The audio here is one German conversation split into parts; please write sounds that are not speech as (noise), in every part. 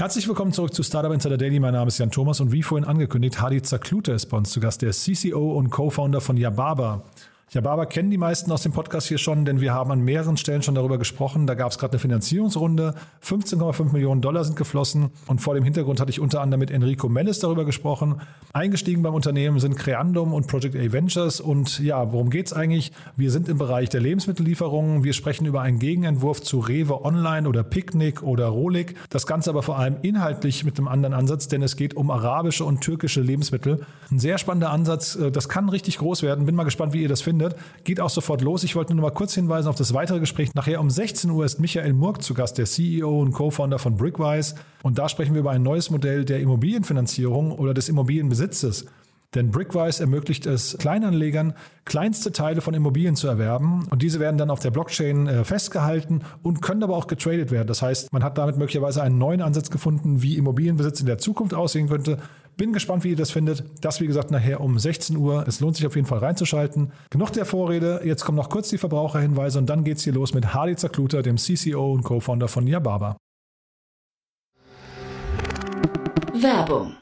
Herzlich willkommen zurück zu Startup Insider Daily. Mein Name ist Jan Thomas und wie vorhin angekündigt, Hadi Zaklute ist bei uns zu Gast, der CCO und Co-Founder von Yababa. Yababa kennen die meisten aus dem Podcast hier schon, denn wir haben an mehreren Stellen schon darüber gesprochen. Da gab es gerade eine Finanzierungsrunde. 15,5 Millionen Dollar sind geflossen. Und vor dem Hintergrund hatte ich unter anderem mit Enrico Mellis darüber gesprochen. Eingestiegen beim Unternehmen sind Creandum und Project A Ventures. Und ja, worum geht's eigentlich? Wir sind im Bereich der Lebensmittellieferungen. Wir sprechen über einen Gegenentwurf zu Rewe Online oder Picknick oder Rolik. Das Ganze aber vor allem inhaltlich mit einem anderen Ansatz, denn es geht um arabische und türkische Lebensmittel. Ein sehr spannender Ansatz. Das kann richtig groß werden. Bin mal gespannt, wie ihr das findet findet. Geht auch sofort los. Ich wollte nur noch mal kurz hinweisen auf das weitere Gespräch. Nachher um 16 Uhr ist Michael Murk zu Gast, der CEO und Co-Founder von Brickwise. Und da sprechen wir über ein neues Modell der Immobilienfinanzierung oder des Immobilienbesitzes. Denn Brickwise ermöglicht es Kleinanlegern, kleinste Teile von Immobilien zu erwerben und diese werden dann auf der Blockchain äh, festgehalten und können aber auch getradet werden. Das heißt, man hat damit möglicherweise einen neuen Ansatz gefunden, wie Immobilienbesitz in der Zukunft aussehen könnte. Bin gespannt, wie ihr das findet. Das, wie gesagt, nachher um 16 Uhr. Es lohnt sich auf jeden Fall reinzuschalten. Genug der Vorrede. Jetzt kommen noch kurz die Verbraucherhinweise und dann geht's hier los mit Hardy Zakluta, dem CCO und Co-Founder von Yababa. Werbung.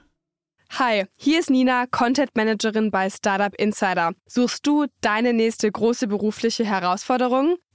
Hi, hier ist Nina, Content Managerin bei Startup Insider. Suchst du deine nächste große berufliche Herausforderung?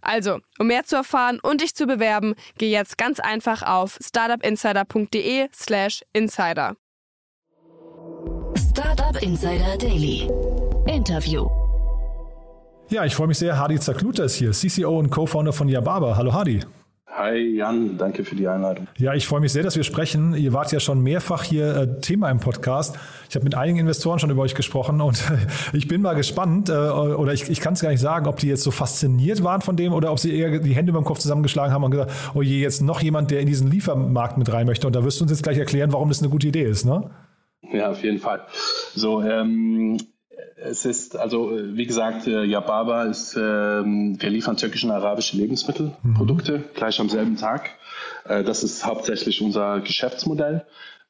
Also, um mehr zu erfahren und dich zu bewerben, geh jetzt ganz einfach auf startupinsider.de/slash insider. Startup Insider Daily. Interview. Ja, ich freue mich sehr. Hadi Zakluta ist hier, CCO und Co-Founder von Yababa. Hallo Hadi. Hi Jan, danke für die Einladung. Ja, ich freue mich sehr, dass wir sprechen. Ihr wart ja schon mehrfach hier äh, Thema im Podcast. Ich habe mit einigen Investoren schon über euch gesprochen und (laughs) ich bin mal gespannt, äh, oder ich, ich kann es gar nicht sagen, ob die jetzt so fasziniert waren von dem oder ob sie eher die Hände beim Kopf zusammengeschlagen haben und gesagt, oh je, jetzt noch jemand, der in diesen Liefermarkt mit rein möchte. Und da wirst du uns jetzt gleich erklären, warum das eine gute Idee ist, ne? Ja, auf jeden Fall. So, ähm, es ist, also wie gesagt, äh, Yababa ist, ähm, wir liefern türkische und arabische Lebensmittelprodukte mhm. gleich am selben Tag. Äh, das ist hauptsächlich unser Geschäftsmodell.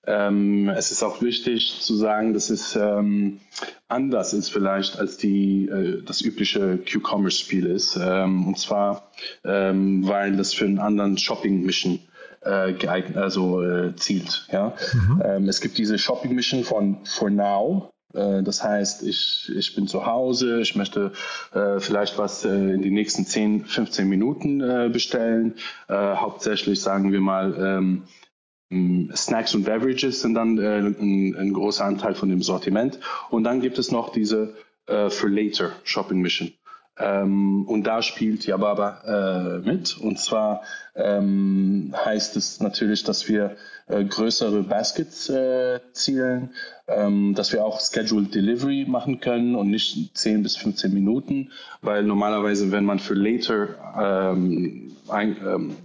Ähm, es ist auch wichtig zu sagen, dass es ähm, anders ist vielleicht als die, äh, das übliche Q-Commerce-Spiel ist. Und zwar, weil das für einen anderen Shopping-Mission äh, geeignet, also äh, zielt. Ja? Mhm. Es gibt diese Shopping-Mission von For Now, äh, das heißt, ich, ich bin zu Hause, ich möchte äh, vielleicht was äh, in die nächsten 10, 15 Minuten äh, bestellen. Äh, hauptsächlich sagen wir mal, ähm, Snacks und Beverages sind dann äh, ein, ein, großer Anteil von dem Sortiment. Und dann gibt es noch diese For Later Shopping Mission. Ähm, und da spielt Yababa mit. Und zwar ähm, heißt es natürlich, dass wir äh, größere Baskets äh, zielen, ähm, dass wir auch Scheduled Delivery machen können und nicht 10 bis 15 Minuten, weil normalerweise, wenn man für later ähm, ein, ähm,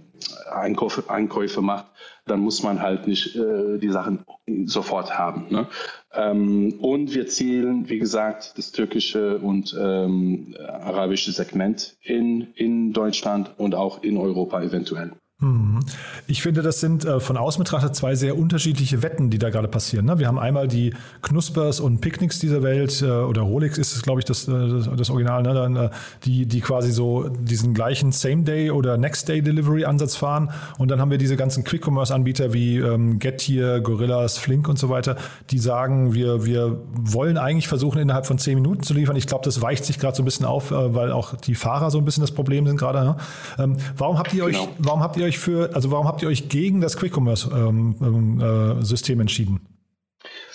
Einkäufe, Einkäufe macht, dann muss man halt nicht äh, die Sachen sofort haben. Ne? Ähm, und wir zielen, wie gesagt, das türkische und ähm, arabische Segment in, in Deutschland und auch in Europa eventuell. Mhm. Ich finde, das sind äh, von außen betrachtet zwei sehr unterschiedliche Wetten, die da gerade passieren. Ne? Wir haben einmal die Knuspers und Picknicks dieser Welt, äh, oder Rolex ist es, glaube ich, das, äh, das Original, ne? Die, die quasi so diesen gleichen Same-Day- oder Next-Day-Delivery-Ansatz fahren. Und dann haben wir diese ganzen Quick-Commerce-Anbieter wie ähm, Getir, Gorillas, Flink und so weiter, die sagen, wir, wir wollen eigentlich versuchen, innerhalb von zehn Minuten zu liefern. Ich glaube, das weicht sich gerade so ein bisschen auf, weil auch die Fahrer so ein bisschen das Problem sind gerade. Ne? Ähm, warum habt ihr euch, genau. warum habt ihr euch für, also warum habt ihr euch gegen das Quick Commerce ähm, ähm, äh, System entschieden?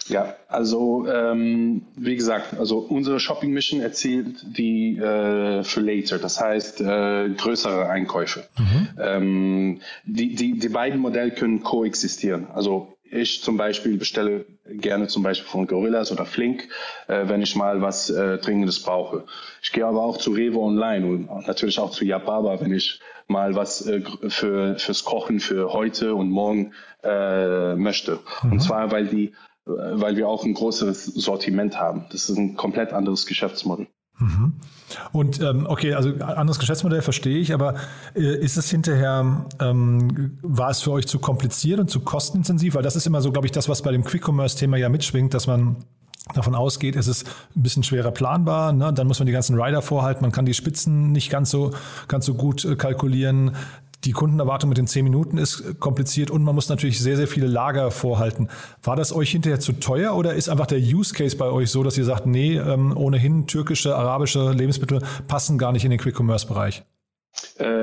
Ja, also ähm, wie gesagt, also unsere Shopping Mission erzielt die äh, für later, das heißt äh, größere Einkäufe. Mhm. Ähm, die, die, die beiden Modelle können koexistieren. Also ich zum Beispiel bestelle gerne zum Beispiel von Gorillas oder Flink, äh, wenn ich mal was äh, Dringendes brauche. Ich gehe aber auch zu Rewe Online und natürlich auch zu Yababa, wenn ich mal was äh, für, fürs Kochen für heute und morgen äh, möchte. Mhm. Und zwar, weil die, weil wir auch ein größeres Sortiment haben. Das ist ein komplett anderes Geschäftsmodell. Mhm. Und ähm, okay, also anderes Geschäftsmodell verstehe ich, aber äh, ist es hinterher, ähm, war es für euch zu kompliziert und zu kostenintensiv? Weil das ist immer so, glaube ich, das, was bei dem Quick-Commerce-Thema ja mitschwingt, dass man davon ausgeht, es ist ein bisschen schwerer planbar. Ne? Dann muss man die ganzen Rider vorhalten, man kann die Spitzen nicht ganz so, ganz so gut äh, kalkulieren die Kundenerwartung mit den zehn Minuten ist kompliziert und man muss natürlich sehr, sehr viele Lager vorhalten. War das euch hinterher zu teuer oder ist einfach der Use Case bei euch so, dass ihr sagt, nee, ähm, ohnehin türkische, arabische Lebensmittel passen gar nicht in den Quick-Commerce-Bereich? Äh,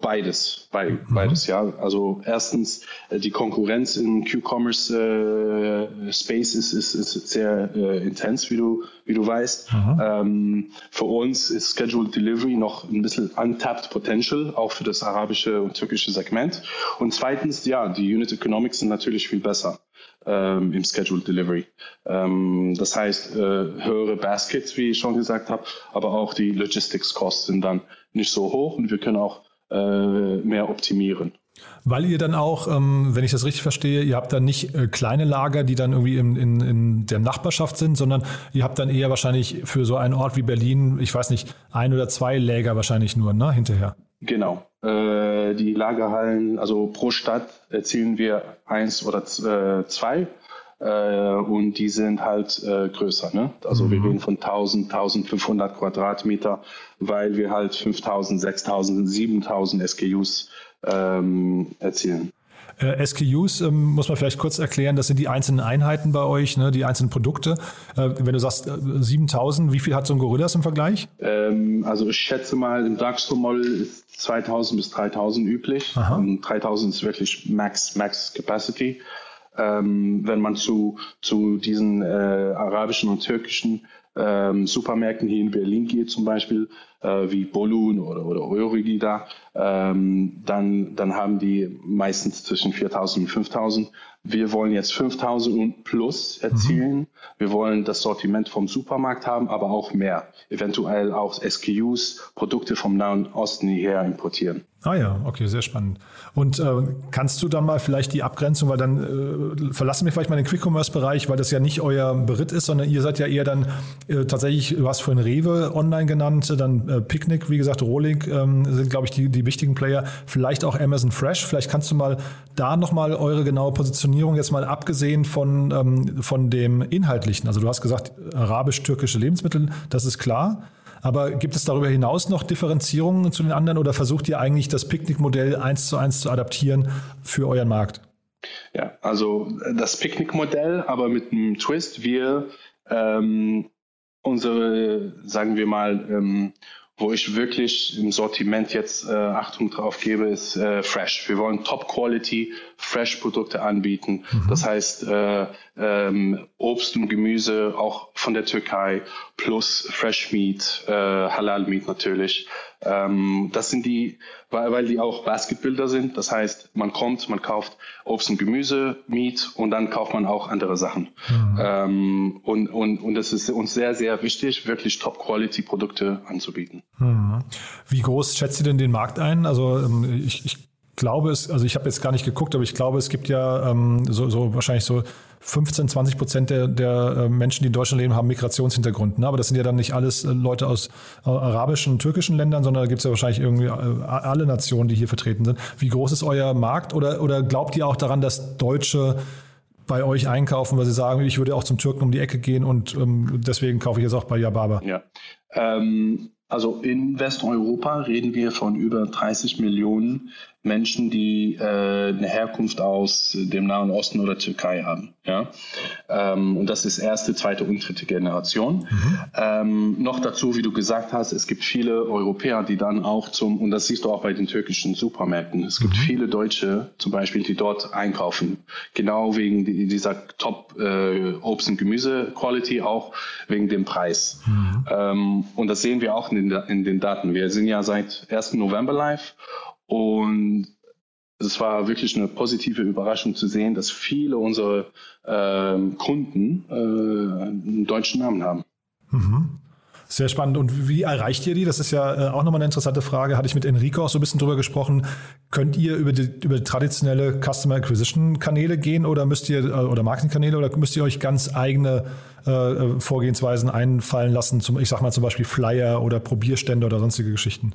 Beides, bei, mhm. beides, ja. Also erstens, äh, die Konkurrenz im Q-Commerce äh, Space ist, ist, ist sehr äh, intens, wie du, wie du weißt. Mhm. Ähm, für uns ist Scheduled Delivery noch ein bisschen untapped Potential, auch für das arabische und türkische Segment. Und zweitens, ja, die Unit Economics sind natürlich viel besser. Ähm, im Scheduled Delivery. Ähm, das heißt, äh, höhere Baskets, wie ich schon gesagt habe, aber auch die Logistics Costs sind dann nicht so hoch und wir können auch mehr optimieren. Weil ihr dann auch, ähm, wenn ich das richtig verstehe, ihr habt dann nicht äh, kleine Lager, die dann irgendwie in, in, in der Nachbarschaft sind, sondern ihr habt dann eher wahrscheinlich für so einen Ort wie Berlin, ich weiß nicht, ein oder zwei Läger wahrscheinlich nur, ne, hinterher. Genau. Äh, die Lagerhallen, also pro Stadt erzielen wir eins oder äh, zwei äh, und die sind halt äh, größer. Ne? Also mhm. wir reden von 1000, 1500 Quadratmeter, weil wir halt 5000, 6000, 7000 SKUs ähm, erzielen. Äh, SKUs ähm, muss man vielleicht kurz erklären, das sind die einzelnen Einheiten bei euch, ne, die einzelnen Produkte. Äh, wenn du sagst äh, 7000, wie viel hat so ein Gorillas im Vergleich? Ähm, also ich schätze mal, im Darkstore-Model ist 2000 bis 3000 üblich. Aha. Und 3000 ist wirklich Max, Max Capacity ähm, wenn man zu, zu diesen äh, arabischen und türkischen ähm, Supermärkten hier in Berlin geht zum Beispiel, äh, wie Bolun oder, oder Eurigida, ähm, dann, dann haben die meistens zwischen 4.000 und 5.000. Wir wollen jetzt 5.000 und plus erzielen. Mhm. Wir wollen das Sortiment vom Supermarkt haben, aber auch mehr. Eventuell auch SKUs, Produkte vom Nahen Osten hierher importieren. Ah ja, okay, sehr spannend. Und äh, kannst du dann mal vielleicht die Abgrenzung, weil dann äh, verlassen wir vielleicht mal den Quick-Commerce-Bereich, weil das ja nicht euer Beritt ist, sondern ihr seid ja eher dann äh, tatsächlich, du hast vorhin Rewe online genannt, dann äh, Picnic, wie gesagt, Rohling ähm, sind, glaube ich, die, die wichtigen Player. Vielleicht auch Amazon Fresh. Vielleicht kannst du mal da nochmal eure genaue Positionierung jetzt mal abgesehen von, ähm, von dem Inhaltlichen. Also du hast gesagt, arabisch-türkische Lebensmittel, das ist klar. Aber gibt es darüber hinaus noch Differenzierungen zu den anderen oder versucht ihr eigentlich das Picknick-Modell eins zu eins zu adaptieren für euren Markt? Ja, also das Picknick-Modell, aber mit einem Twist. Wir ähm, unsere, sagen wir mal, ähm, wo ich wirklich im Sortiment jetzt äh, Achtung drauf gebe, ist äh, Fresh. Wir wollen Top-Quality Fresh-Produkte anbieten. Mhm. Das heißt äh, ähm, Obst und Gemüse auch von der Türkei plus Fresh Meat, äh, Halal Meat natürlich. Ähm, das sind die, weil, weil die auch Basketbilder sind. Das heißt, man kommt, man kauft Obst und Gemüse, Meat und dann kauft man auch andere Sachen. Mhm. Ähm, und, und, und es ist uns sehr, sehr wichtig, wirklich Top-Quality-Produkte anzubieten. Mhm. Wie groß schätzt ihr denn den Markt ein? Also ähm, ich, ich glaube es, also ich habe jetzt gar nicht geguckt, aber ich glaube, es gibt ja ähm, so, so wahrscheinlich so 15, 20 Prozent der, der äh, Menschen, die in Deutschland leben, haben Migrationshintergrund. Ne? Aber das sind ja dann nicht alles äh, Leute aus äh, arabischen türkischen Ländern, sondern da gibt es ja wahrscheinlich irgendwie alle Nationen, die hier vertreten sind. Wie groß ist euer Markt? Oder, oder glaubt ihr auch daran, dass Deutsche bei euch einkaufen, weil sie sagen, ich würde auch zum Türken um die Ecke gehen und ähm, deswegen kaufe ich jetzt auch bei Yababa? Ja, Ähm, also in Westeuropa reden wir von über 30 Millionen Menschen, die äh, eine Herkunft aus dem Nahen Osten oder Türkei haben. Ja? Ähm, und das ist erste, zweite und dritte Generation. Mhm. Ähm, noch dazu, wie du gesagt hast, es gibt viele Europäer, die dann auch zum, und das siehst du auch bei den türkischen Supermärkten, es gibt mhm. viele Deutsche zum Beispiel, die dort einkaufen. Genau wegen dieser Top äh, Obst- und Gemüse-Quality, auch wegen dem Preis. Mhm. Ähm, und das sehen wir auch in den, in den Daten. Wir sind ja seit 1. November live und es war wirklich eine positive Überraschung zu sehen, dass viele unserer äh, Kunden äh, einen deutschen Namen haben. Mhm. Sehr spannend. Und wie erreicht ihr die? Das ist ja äh, auch nochmal eine interessante Frage. Hatte ich mit Enrico auch so ein bisschen drüber gesprochen. Könnt ihr über die, über traditionelle Customer Acquisition Kanäle gehen oder müsst ihr, äh, oder Marketingkanäle oder müsst ihr euch ganz eigene äh, Vorgehensweisen einfallen lassen? Zum, ich sag mal zum Beispiel Flyer oder Probierstände oder sonstige Geschichten?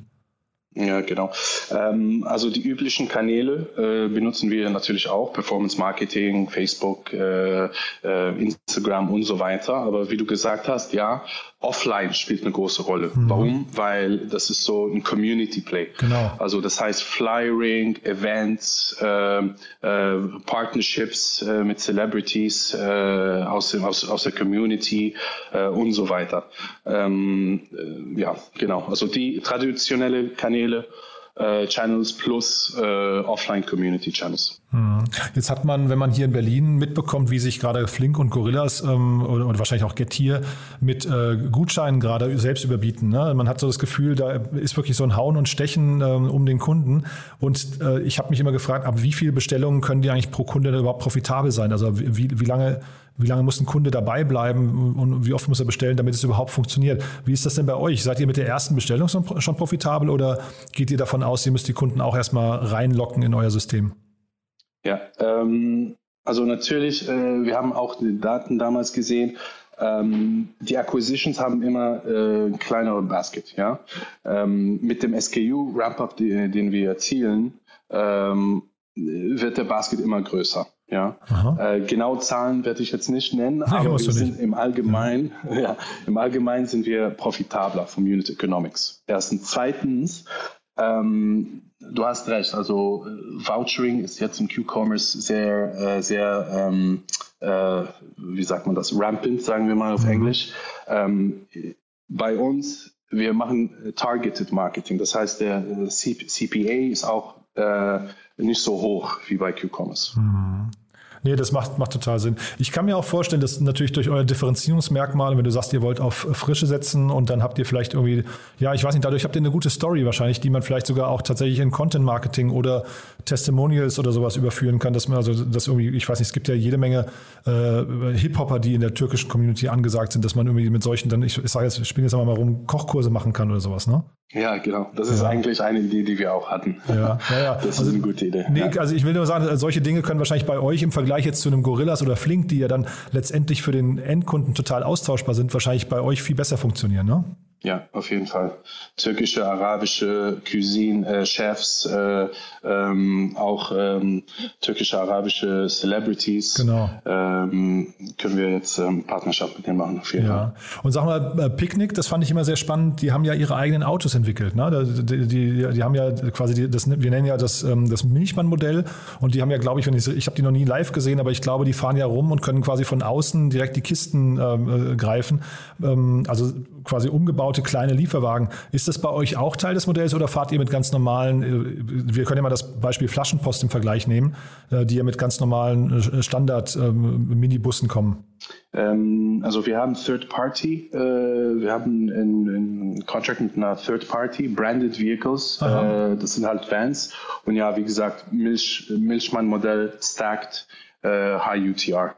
Ja, genau. Ähm, also die üblichen Kanäle äh, benutzen wir natürlich auch, Performance Marketing, Facebook, äh, äh, Instagram und so weiter. Aber wie du gesagt hast, ja, offline spielt eine große Rolle. Mhm. Warum? Weil das ist so ein Community Play. Genau. Also das heißt Flyering, Events, äh, äh, Partnerships äh, mit Celebrities äh, aus, dem, aus, aus der Community äh, und so weiter. Ähm, äh, ja, genau. Also die traditionelle Kanäle Channels plus äh, Offline-Community Channels. Hm. Jetzt hat man, wenn man hier in Berlin mitbekommt, wie sich gerade Flink und Gorillas ähm, oder, oder, wahrscheinlich auch Getir mit äh, Gutscheinen gerade selbst überbieten. Ne? Man hat so das Gefühl, da ist wirklich so ein Hauen und Stechen ähm, um den Kunden. Und äh, ich habe mich immer gefragt, ab wie viele Bestellungen können die eigentlich pro Kunde überhaupt profitabel sein? Also wie, wie lange wie lange muss ein Kunde dabei bleiben und wie oft muss er bestellen, damit es überhaupt funktioniert? Wie ist das denn bei euch? Seid ihr mit der ersten Bestellung schon profitabel oder geht ihr davon aus, ihr müsst die Kunden auch erstmal reinlocken in euer System? Ja, ähm, also natürlich, äh, wir haben auch die Daten damals gesehen. Ähm, die Acquisitions haben immer äh, ein kleinere Basket. Ja? Ähm, mit dem SKU Ramp-Up, den wir erzielen, ähm, wird der Basket immer größer. Ja, äh, genau Zahlen werde ich jetzt nicht nennen, Nein, aber wir sind im Allgemeinen, ja. (laughs) ja. im Allgemeinen sind wir profitabler vom Unit Economics. Erstens, zweitens, ähm, du hast recht. Also äh, Vouchering ist jetzt im Q-Commerce sehr, äh, sehr, ähm, äh, wie sagt man das, rampant, sagen wir mal auf mhm. Englisch. Ähm, bei uns, wir machen Targeted Marketing. Das heißt, der äh, CPA ist auch äh, nicht so hoch wie bei Q-Commerce. Mhm. Nee, das macht, macht total Sinn. Ich kann mir auch vorstellen, dass natürlich durch eure Differenzierungsmerkmale, wenn du sagst, ihr wollt auf Frische setzen und dann habt ihr vielleicht irgendwie, ja, ich weiß nicht, dadurch habt ihr eine gute Story wahrscheinlich, die man vielleicht sogar auch tatsächlich in Content Marketing oder Testimonials oder sowas überführen kann, dass man also das irgendwie, ich weiß nicht, es gibt ja jede Menge äh, Hip-Hopper, die in der türkischen Community angesagt sind, dass man irgendwie mit solchen dann, ich, ich sage jetzt, ich spiele jetzt mal rum, Kochkurse machen kann oder sowas, ne? Ja, genau. Das ist ja. eigentlich eine Idee, die wir auch hatten. Ja, ja, ja. Das ist also, eine gute Idee. Nee, also ich will nur sagen, solche Dinge können wahrscheinlich bei euch im Vergleich jetzt zu einem Gorillas oder Flink, die ja dann letztendlich für den Endkunden total austauschbar sind, wahrscheinlich bei euch viel besser funktionieren, ne? Ja, auf jeden Fall. Türkische, arabische Cuisine, äh, Chefs, äh, ähm, auch ähm, türkische, arabische Celebrities. Genau. Ähm, können wir jetzt ähm, Partnerschaft mit denen machen, auf jeden ja. Fall. Und sag mal, äh, Picknick, das fand ich immer sehr spannend. Die haben ja ihre eigenen Autos entwickelt. Ne? Die, die, die haben ja quasi, die, das, wir nennen ja das, ähm, das Milchmann-Modell. Und die haben ja, glaube ich, wenn ich, ich habe die noch nie live gesehen, aber ich glaube, die fahren ja rum und können quasi von außen direkt die Kisten ähm, äh, greifen. Also quasi umgebaute kleine Lieferwagen. Ist das bei euch auch Teil des Modells oder fahrt ihr mit ganz normalen, äh, wir können ja mal das Beispiel Flaschenpost im Vergleich nehmen, äh, die ja mit ganz normalen äh, Standard-Minibussen kommen? Ähm, also wir haben Third Party, wir haben einen Contract mit einer Third Party, Branded Vehicles, das sind halt Vans und ja, wie gesagt, Milch, Milchmann-Modell stacked High UTR,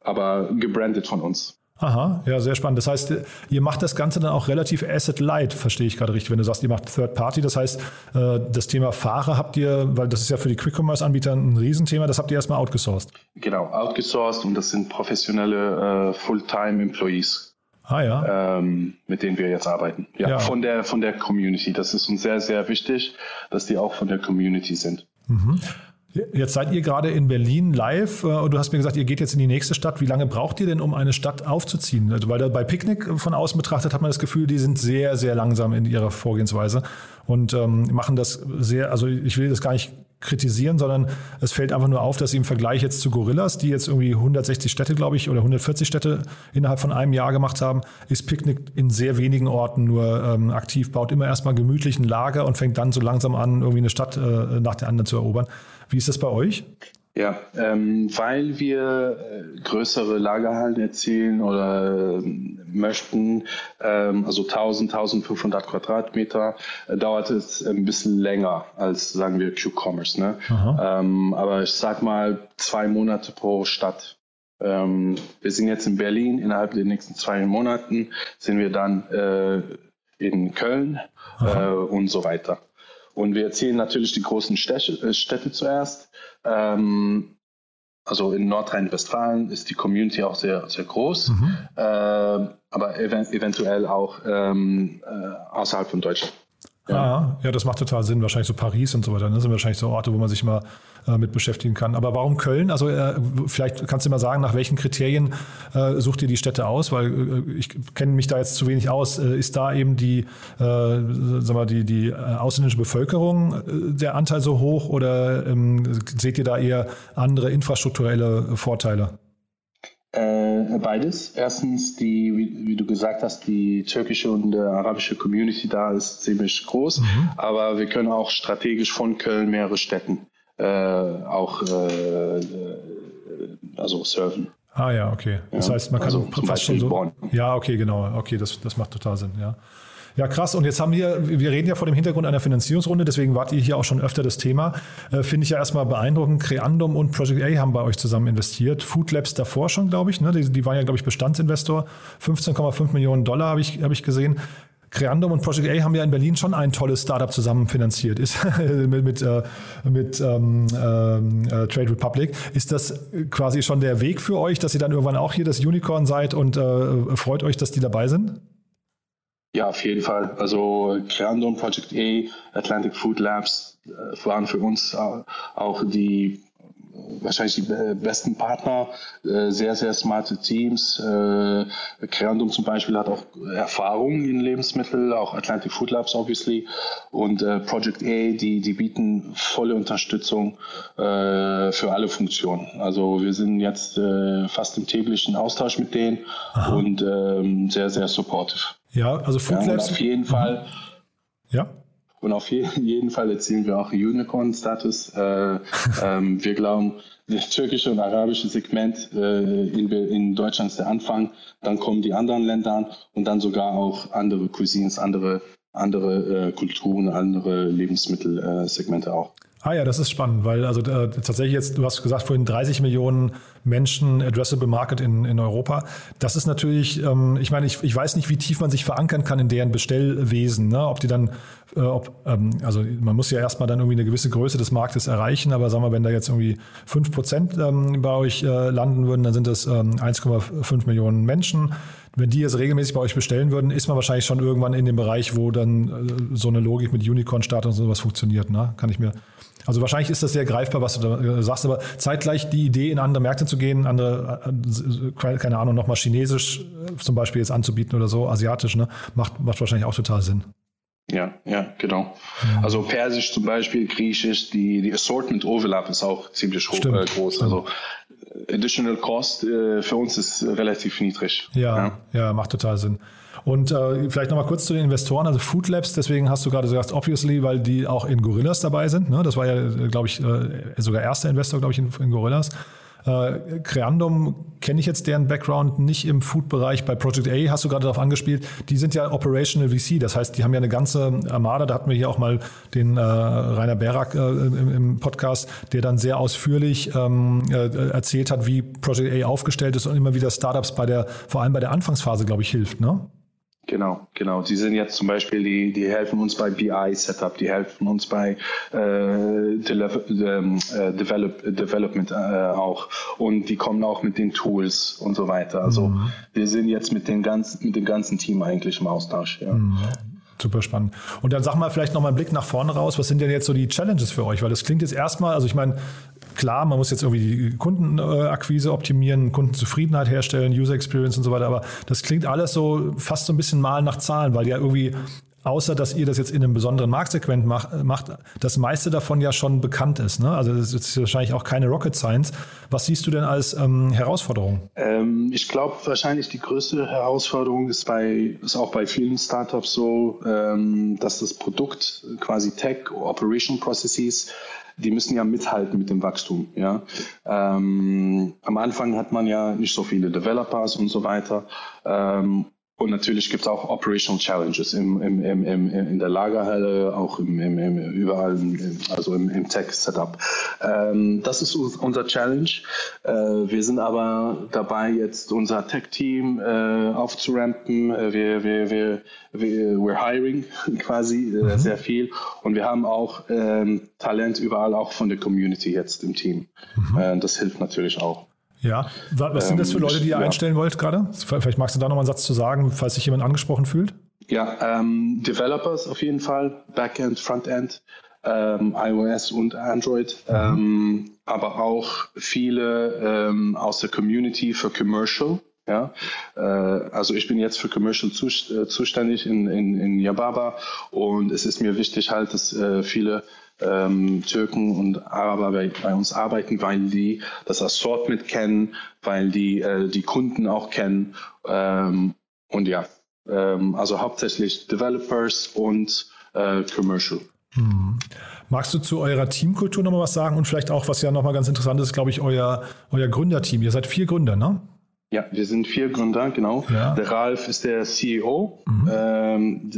aber gebrandet von uns. Aha, ja, sehr spannend. Das heißt, ihr macht das Ganze dann auch relativ asset-light, verstehe ich gerade richtig, wenn du sagst, ihr macht Third Party. Das heißt, äh, das Thema Fahrer habt ihr, weil das ist ja für die Quick-Commerce-Anbieter ein Riesenthema, das habt ihr erstmal outgesourced. Genau, outgesourced und das sind professionelle uh, Full-Time-Employees. Ah ja. Ähm, mit denen wir jetzt arbeiten. Ja, ja, Von, der, von der Community. Das ist uns sehr, sehr wichtig, dass die auch von der Community sind. Mhm. Jetzt seid ihr gerade in Berlin live äh, und du hast mir gesagt, ihr geht jetzt in die nächste Stadt. Wie lange braucht ihr denn, um eine Stadt aufzuziehen? Also, weil bei Picknick von außen betrachtet hat man das Gefühl, die sind sehr, sehr langsam in ihrer Vorgehensweise und ähm, machen das sehr, also ich will das gar nicht kritisieren, sondern es fällt einfach nur auf, dass sie im Vergleich jetzt zu Gorillas, die jetzt irgendwie 160 Städte, glaube ich, oder 140 Städte innerhalb von einem Jahr gemacht haben, ist Picknick in sehr wenigen Orten nur ähm, aktiv, baut immer erstmal gemütlich ein Lager und fängt dann so langsam an, irgendwie eine Stadt äh, nach der anderen zu erobern. Wie ist das bei euch? Ja, ähm, weil wir äh, größere Lagerhallen erzielen oder äh, möchten, ähm, also 1000, 1500 Quadratmeter, äh, dauert es ein bisschen länger als, sagen wir, Q-Commerce. Ne? Ähm, aber ich sag mal zwei Monate pro Stadt. Ähm, wir sind jetzt in Berlin, innerhalb der nächsten zwei Monaten sind wir dann äh, in Köln äh, und so weiter. Und wir erzählen natürlich die großen Städte, äh, Städte zuerst. Ähm, also in Nordrhein-Westfalen ist die Community auch sehr, sehr groß, mhm. äh, aber ev eventuell auch ähm, äh, außerhalb von Deutschland. Ja. Ah, ja, das macht total Sinn. Wahrscheinlich so Paris und so weiter. Das ne? sind wahrscheinlich so Orte, wo man sich mal äh, mit beschäftigen kann. Aber warum Köln? Also äh, vielleicht kannst du mal sagen, nach welchen Kriterien äh, sucht ihr die Städte aus? Weil äh, ich kenne mich da jetzt zu wenig aus. Äh, ist da eben die, äh, sag mal, die, die ausländische Bevölkerung der Anteil so hoch oder ähm, seht ihr da eher andere infrastrukturelle Vorteile? Äh, beides. Erstens, die, wie, wie, du gesagt hast, die türkische und äh, arabische Community da ist ziemlich groß, mhm. aber wir können auch strategisch von Köln mehrere Städten äh, auch äh, äh, also serven. Ah ja, okay. Das ja, heißt, man kann also fast schon so. Bonn. Ja, okay, genau. Okay, das, das macht total Sinn, ja. Ja, krass. Und jetzt haben wir, wir reden ja vor dem Hintergrund einer Finanzierungsrunde, deswegen wart ihr hier auch schon öfter das Thema. Äh, Finde ich ja erstmal beeindruckend. Creandum und Project A haben bei euch zusammen investiert. Food Labs davor schon, glaube ich. Ne? Die, die waren ja, glaube ich, Bestandsinvestor. 15,5 Millionen Dollar habe ich, hab ich gesehen. Creandum und Project A haben ja in Berlin schon ein tolles Startup zusammen finanziert, ist (laughs) mit, mit, äh, mit ähm, äh, Trade Republic. Ist das quasi schon der Weg für euch, dass ihr dann irgendwann auch hier das Unicorn seid und äh, freut euch, dass die dabei sind? Ja, auf jeden Fall. Also Creandum, Project A, Atlantic Food Labs äh, waren für uns auch die wahrscheinlich die besten Partner, äh, sehr, sehr smarte Teams. Äh, Creandum zum Beispiel hat auch Erfahrung in Lebensmitteln, auch Atlantic Food Labs obviously und Project A, die, die bieten volle Unterstützung für alle Funktionen. Also wir sind jetzt fast im täglichen Austausch mit denen Aha. und ähm, sehr, sehr supportive. Ja, also Food ja, Labs. Auf jeden Fall. Ja. Und auf (laughs) jeden Fall erzielen wir auch Unicorn-Status. Äh, (laughs) ähm, wir glauben, das türkische und arabische Segment äh, in, in, Deutschland ist der Anfang. Dann kommen die anderen Länder an und dann sogar auch andere Cuisines, andere, andere äh, Kulturen, andere Lebensmittelsegmente auch. Ah ja, das ist spannend, weil also äh, tatsächlich jetzt, du hast gesagt vorhin 30 Millionen Menschen addressable Market in, in Europa. Das ist natürlich, ähm, ich meine, ich, ich weiß nicht, wie tief man sich verankern kann in deren Bestellwesen, ne? ob die dann, äh, ob, ähm, also man muss ja erstmal dann irgendwie eine gewisse Größe des Marktes erreichen, aber sagen wir, wenn da jetzt irgendwie 5 Prozent ähm, bei euch äh, landen würden, dann sind das ähm, 1,5 Millionen Menschen. Wenn die jetzt regelmäßig bei euch bestellen würden, ist man wahrscheinlich schon irgendwann in dem Bereich, wo dann äh, so eine Logik mit Unicorn-Start und sowas funktioniert. Ne? Kann ich mir also wahrscheinlich ist das sehr greifbar, was du da äh, sagst, aber zeitgleich die Idee, in andere Märkte zu gehen, andere, äh, keine Ahnung, nochmal Chinesisch äh, zum Beispiel jetzt anzubieten oder so, asiatisch, ne, macht, macht wahrscheinlich auch total Sinn. Ja, ja, genau. Also Persisch zum Beispiel, Griechisch, die, die Assortment Overlap ist auch ziemlich hoch, Stimmt. äh, groß. Stimmt. Also Additional Cost äh, für uns ist relativ niedrig. Ja, ja, ja, macht total Sinn. Und äh, vielleicht nochmal kurz zu den Investoren, also Food Labs, deswegen hast du gerade gesagt, obviously, weil die auch in Gorillas dabei sind. Ne? Das war ja, glaube ich, äh, sogar erster Investor, glaube ich, in, in Gorillas. Äh, Creandum kenne ich jetzt deren Background nicht im Food-Bereich. Bei Project A hast du gerade darauf angespielt. Die sind ja Operational VC, das heißt, die haben ja eine ganze Armada. Da hatten wir hier auch mal den äh, Rainer Berak äh, im, im, Podcast, der dann sehr ausführlich ähm, äh, erzählt hat, wie Project A aufgestellt ist und immer wieder Startups bei der, vor allem bei der Anfangsphase, glaube ich, hilft. Ne? Genau, genau. Sie sind jetzt zum Beispiel, die, die helfen uns bei BI-Setup, die helfen uns bei äh, ähm, äh, Develop, Development äh, auch und die kommen auch mit den Tools und so weiter. Also mhm. wir sind jetzt mit, den ganzen, mit dem ganzen Team eigentlich im Austausch. Ja. Mhm. Super spannend. Und dann sag mal vielleicht noch mal einen Blick nach vorne raus. Was sind denn jetzt so die Challenges für euch? Weil das klingt jetzt erstmal, also ich meine, klar, man muss jetzt irgendwie die Kundenakquise optimieren, Kundenzufriedenheit herstellen, User Experience und so weiter, aber das klingt alles so fast so ein bisschen mal nach Zahlen, weil ja irgendwie außer dass ihr das jetzt in einem besonderen Marktsegment macht, macht das meiste davon ja schon bekannt ist. Ne? Also das ist wahrscheinlich auch keine Rocket Science. Was siehst du denn als ähm, Herausforderung? Ähm, ich glaube, wahrscheinlich die größte Herausforderung ist, bei, ist auch bei vielen Startups so, ähm, dass das Produkt quasi Tech, Operation Processes, die müssen ja mithalten mit dem Wachstum. Ja? Ähm, am Anfang hat man ja nicht so viele Developers und so weiter. Ähm, und natürlich gibt es auch Operational Challenges im, im, im, im, in der Lagerhalle, auch im, im, im, überall, im, also im, im Tech-Setup. Ähm, das ist unser Challenge. Äh, wir sind aber dabei, jetzt unser Tech-Team äh, aufzurampen. Äh, wir, wir, wir, wir, we're hiring (laughs) quasi äh, mhm. sehr viel. Und wir haben auch ähm, Talent überall, auch von der Community jetzt im Team. Mhm. Äh, das hilft natürlich auch. Ja, was sind das für ähm, Leute, die ihr ja. einstellen wollt gerade? Vielleicht magst du da noch mal einen Satz zu sagen, falls sich jemand angesprochen fühlt. Ja, ähm, Developers auf jeden Fall, Backend, Frontend, ähm, iOS und Android, mhm. ähm, aber auch viele ähm, aus der Community für Commercial. Ja, äh, also ich bin jetzt für Commercial äh, zuständig in, in, in Yababa und es ist mir wichtig halt, dass äh, viele ähm, Türken und Araber bei, bei, uns arbeiten, weil die das Assortment kennen, weil die äh, die Kunden auch kennen. Ähm, und ja, ähm, also hauptsächlich Developers und äh, Commercial. Hm. Magst du zu eurer Teamkultur nochmal was sagen und vielleicht auch, was ja nochmal ganz interessant ist, glaube ich, euer, euer Gründerteam. Ihr seid vier Gründer, ne? Ja, wir sind vier Gründer, genau. Ja. Der Ralf ist der CEO. Mhm. Ähm,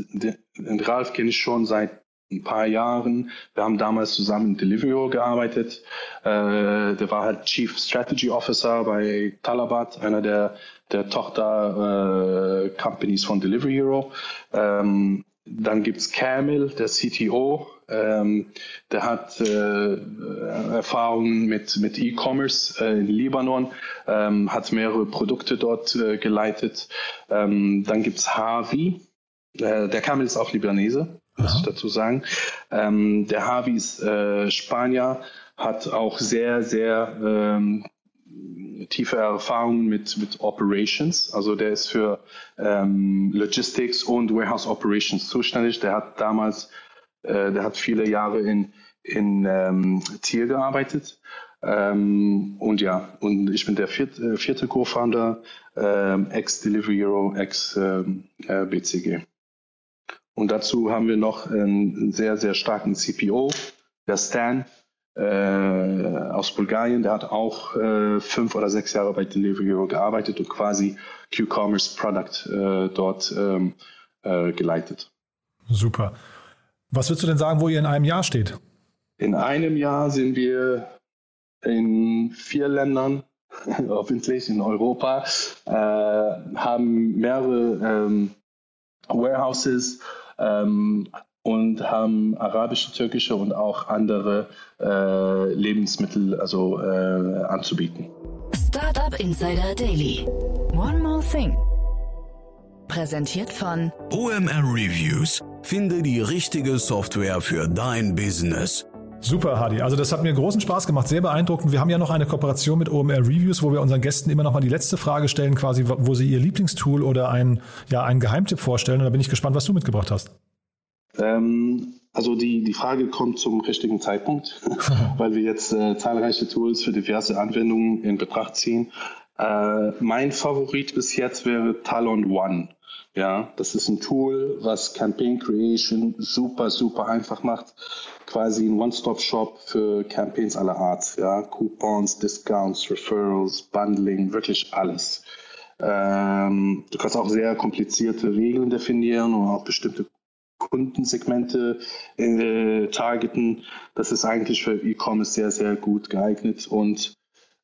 den Ralf kenne ich schon seit ein paar Jahren. Wir haben damals zusammen in Deliveroo gearbeitet. Äh, der war halt Chief Strategy Officer bei Talabat, einer der, der Tochter-Companies äh, von Deliveroo. Ähm, dann gibt's Camel, der CTO. Ähm, der hat äh, Erfahrungen mit, mit E-Commerce äh, in Libanon, ähm, hat mehrere Produkte dort äh, geleitet. Ähm, dann gibt's Harvey. Äh, der Camel ist auch Libanese muss ich dazu sagen. Ähm, der Harvey ist äh, Spanier, hat auch sehr, sehr ähm, tiefe Erfahrungen mit, mit Operations. Also der ist für ähm, Logistics und Warehouse Operations zuständig. Der hat damals, äh, der hat viele Jahre in, in ähm, Tier gearbeitet. Ähm, und ja, und ich bin der vierte, äh, vierte Co-Founder, ähm, ex-Delivery Hero, ex-BCG. Ähm, äh, und dazu haben wir noch einen sehr, sehr starken CPO, der Stan aus Bulgarien. Der hat auch äh, fünf oder sechs Jahre bei Delivery gearbeitet und quasi Q-Commerce Product äh, dort ähm, äh, geleitet. Super. Was würdest du denn sagen, wo ihr in einem Jahr steht? In einem Jahr sind wir in vier Ländern, (laughs) hoffentlich in Europa, äh, haben mehrere ähm, Warehouses, ähm, und haben arabische, türkische und auch andere äh, Lebensmittel also äh, anzubieten. Startup Insider Daily. One more thing. Präsentiert von OMR Reviews. Finde die richtige Software für dein Business. Super, Hadi. Also das hat mir großen Spaß gemacht, sehr beeindruckend. Wir haben ja noch eine Kooperation mit OMR Reviews, wo wir unseren Gästen immer noch mal die letzte Frage stellen, quasi, wo sie ihr Lieblingstool oder ein, ja, einen Geheimtipp vorstellen. Und da bin ich gespannt, was du mitgebracht hast. Ähm, also die, die Frage kommt zum richtigen Zeitpunkt, (laughs) weil wir jetzt äh, zahlreiche Tools für diverse Anwendungen in Betracht ziehen. Äh, mein Favorit bis jetzt wäre Talon One. Ja, das ist ein Tool, was Campaign Creation super, super einfach macht. Quasi ein One-Stop-Shop für Campaigns aller Art. Ja, Coupons, Discounts, Referrals, Bundling, wirklich alles. Ähm, du kannst auch sehr komplizierte Regeln definieren und auch bestimmte Kundensegmente äh, targeten. Das ist eigentlich für E-Commerce sehr, sehr gut geeignet und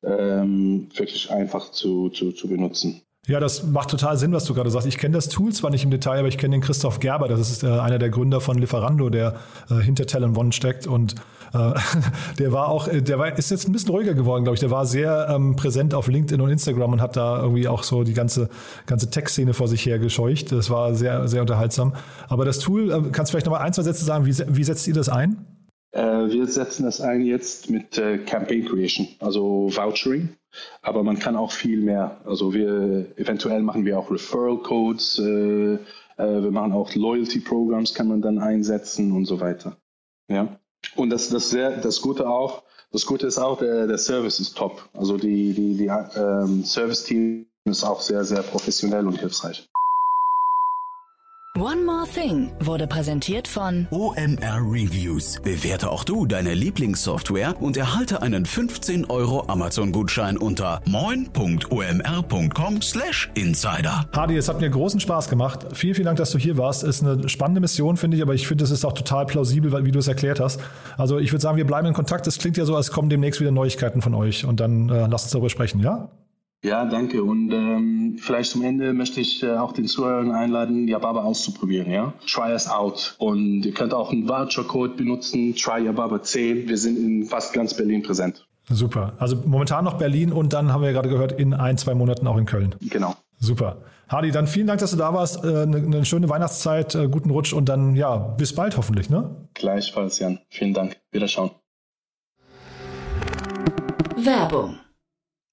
ähm, wirklich einfach zu, zu, zu benutzen. Ja, das macht total Sinn, was du gerade sagst. Ich kenne das Tool zwar nicht im Detail, aber ich kenne den Christoph Gerber. Das ist äh, einer der Gründer von Lieferando, der äh, hinter Talon One steckt. Und (laughs) der war auch, äh, der war, ist jetzt ein bisschen ruhiger geworden, glaube ich. Der war sehr ähm, präsent auf LinkedIn und Instagram und hat da irgendwie auch so die ganze, ganze Tech-Szene vor sich her gescheucht. Das war sehr, sehr unterhaltsam. Aber das Tool, äh, kannst du vielleicht nochmal ein, zwei Sätze sagen, wie, wie setzt ihr das ein? Äh, wir setzen das ein jetzt mit äh, Campaign Creation, also Vouchering. Aber man kann auch viel mehr. Also wir eventuell machen wir auch Referral Codes, äh, äh, wir machen auch Loyalty Programs, kann man dann einsetzen und so weiter. Ja. Und das, das, sehr, das Gute auch, das Gute ist auch, der, der Service ist top. Also die, die, die ähm, Service-Team ist auch sehr, sehr professionell und hilfreich. One More Thing wurde präsentiert von OMR Reviews. Bewerte auch du deine Lieblingssoftware und erhalte einen 15 Euro Amazon-Gutschein unter moin.omr.com slash insider. Hardy, es hat mir großen Spaß gemacht. Vielen, vielen Dank, dass du hier warst. Ist eine spannende Mission, finde ich, aber ich finde, es ist auch total plausibel, wie du es erklärt hast. Also ich würde sagen, wir bleiben in Kontakt. Es klingt ja so, als kommen demnächst wieder Neuigkeiten von euch und dann äh, lass uns darüber sprechen, ja? Ja, danke. Und ähm, vielleicht zum Ende möchte ich äh, auch den Zuhörern einladen, Yababa auszuprobieren. Ja? Try us out. Und ihr könnt auch einen Voucher-Code benutzen, Try Yababa 10. Wir sind in fast ganz Berlin präsent. Super. Also momentan noch Berlin und dann haben wir ja gerade gehört, in ein, zwei Monaten auch in Köln. Genau. Super. Hardy, dann vielen Dank, dass du da warst. Äh, eine, eine schöne Weihnachtszeit, äh, guten Rutsch und dann ja, bis bald hoffentlich. Ne? Gleichfalls, Jan. Vielen Dank. Wiederschauen. Werbung.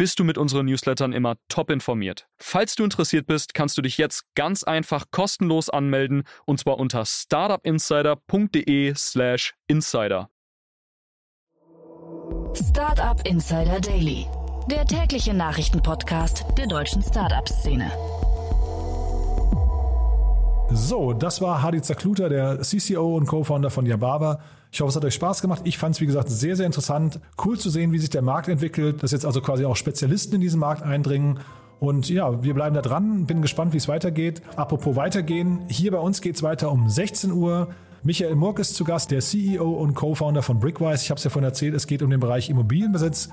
bist du mit unseren Newslettern immer top informiert. Falls du interessiert bist, kannst du dich jetzt ganz einfach kostenlos anmelden und zwar unter startupinsider.de/slash insider. Startup Insider Daily, der tägliche Nachrichtenpodcast der deutschen Startup-Szene. So, das war Hadi Zakluta, der CCO und Co-Founder von Yababa. Ich hoffe, es hat euch Spaß gemacht. Ich fand es, wie gesagt, sehr, sehr interessant. Cool zu sehen, wie sich der Markt entwickelt, dass jetzt also quasi auch Spezialisten in diesen Markt eindringen. Und ja, wir bleiben da dran. Bin gespannt, wie es weitergeht. Apropos weitergehen, hier bei uns geht es weiter um 16 Uhr. Michael Murk ist zu Gast, der CEO und Co-Founder von Brickwise. Ich habe es ja vorhin erzählt, es geht um den Bereich Immobilienbesitz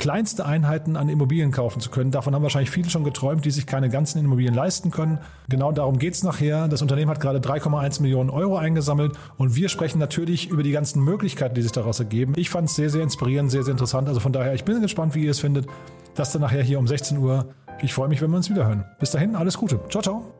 kleinste Einheiten an Immobilien kaufen zu können. Davon haben wahrscheinlich viele schon geträumt, die sich keine ganzen Immobilien leisten können. Genau darum geht es nachher. Das Unternehmen hat gerade 3,1 Millionen Euro eingesammelt und wir sprechen natürlich über die ganzen Möglichkeiten, die sich daraus ergeben. Ich fand es sehr, sehr inspirierend, sehr, sehr interessant. Also von daher, ich bin gespannt, wie ihr es findet. Das dann nachher hier um 16 Uhr. Ich freue mich, wenn wir uns wieder hören. Bis dahin, alles Gute. Ciao, ciao.